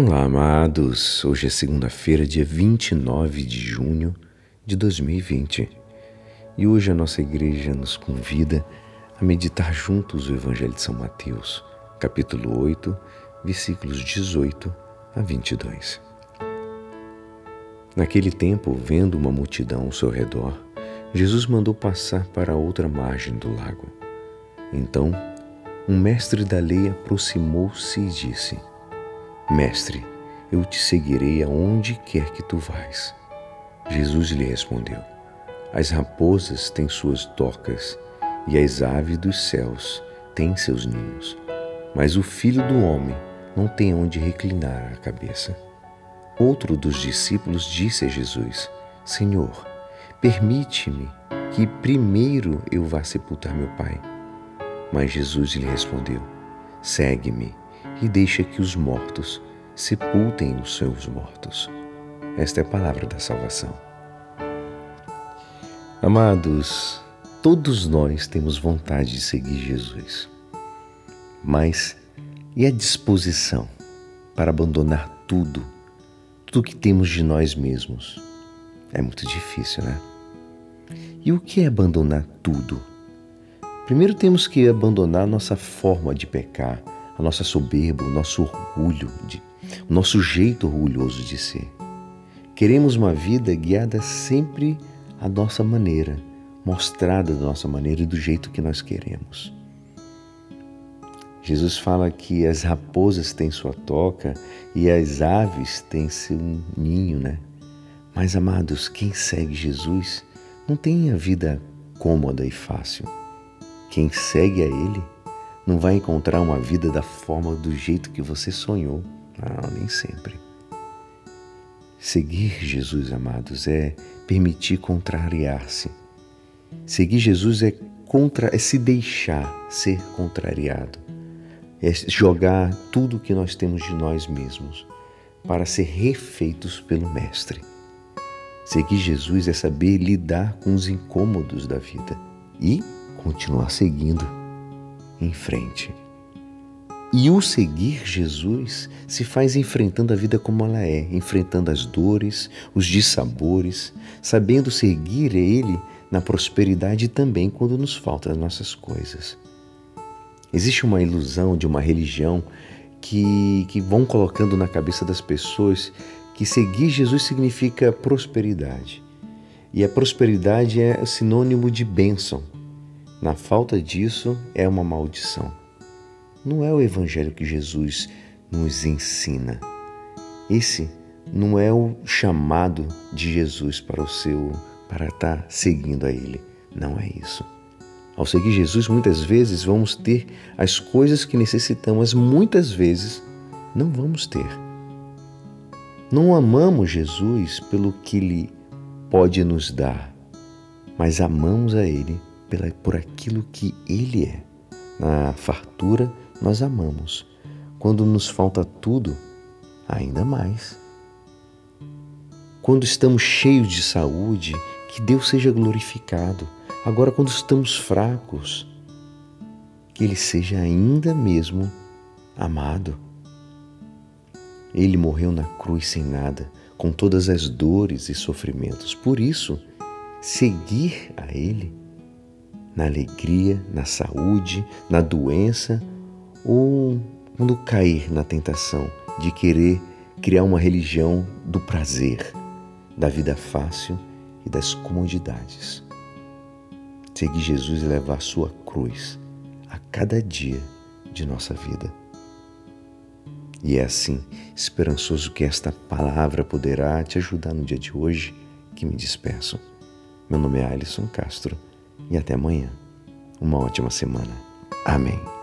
Olá, amados. Hoje é segunda-feira, dia 29 de junho de 2020. E hoje a nossa igreja nos convida a meditar juntos o Evangelho de São Mateus, capítulo 8, versículos 18 a 22. Naquele tempo, vendo uma multidão ao seu redor, Jesus mandou passar para a outra margem do lago. Então, um mestre da lei aproximou-se e disse: Mestre, eu te seguirei aonde quer que tu vais. Jesus lhe respondeu: As raposas têm suas tocas e as aves dos céus têm seus ninhos, mas o filho do homem não tem onde reclinar a cabeça. Outro dos discípulos disse a Jesus: Senhor, permite-me que primeiro eu vá sepultar meu pai. Mas Jesus lhe respondeu: Segue-me e deixa que os mortos sepultem os seus mortos. Esta é a palavra da salvação. Amados, todos nós temos vontade de seguir Jesus, mas e a disposição para abandonar tudo, tudo que temos de nós mesmos? É muito difícil, né? E o que é abandonar tudo? Primeiro temos que abandonar nossa forma de pecar, a nossa soberba, o nosso orgulho, de, o nosso jeito orgulhoso de ser. Queremos uma vida guiada sempre à nossa maneira, mostrada da nossa maneira e do jeito que nós queremos. Jesus fala que as raposas têm sua toca e as aves têm seu ninho, né? Mas, amados, quem segue Jesus não tem a vida cômoda e fácil. Quem segue a Ele não vai encontrar uma vida da forma, do jeito que você sonhou. Não, nem sempre. Seguir Jesus, amados, é permitir contrariar-se. Seguir Jesus é, contra, é se deixar ser contrariado. É jogar tudo que nós temos de nós mesmos para ser refeitos pelo Mestre. Seguir Jesus é saber lidar com os incômodos da vida e continuar seguindo em frente. E o seguir Jesus se faz enfrentando a vida como ela é, enfrentando as dores, os dissabores, sabendo seguir Ele na prosperidade também quando nos faltam as nossas coisas. Existe uma ilusão de uma religião que, que vão colocando na cabeça das pessoas que seguir Jesus significa prosperidade. E a prosperidade é sinônimo de bênção. Na falta disso, é uma maldição. Não é o evangelho que Jesus nos ensina. Esse não é o chamado de Jesus para o seu para estar seguindo a ele. Não é isso. Ao seguir Jesus, muitas vezes vamos ter as coisas que necessitamos, muitas vezes não vamos ter. Não amamos Jesus pelo que ele pode nos dar, mas amamos a ele pela, por aquilo que Ele é. Na fartura, nós amamos. Quando nos falta tudo, ainda mais. Quando estamos cheios de saúde, que Deus seja glorificado. Agora, quando estamos fracos, que Ele seja ainda mesmo amado. Ele morreu na cruz sem nada, com todas as dores e sofrimentos. Por isso, seguir a Ele na alegria, na saúde, na doença ou quando cair na tentação de querer criar uma religião do prazer, da vida fácil e das comodidades. Seguir Jesus e levar sua cruz a cada dia de nossa vida. E é assim, esperançoso que esta palavra poderá te ajudar no dia de hoje, que me despeço. Meu nome é Alisson Castro e até amanhã. Uma ótima semana. Amém.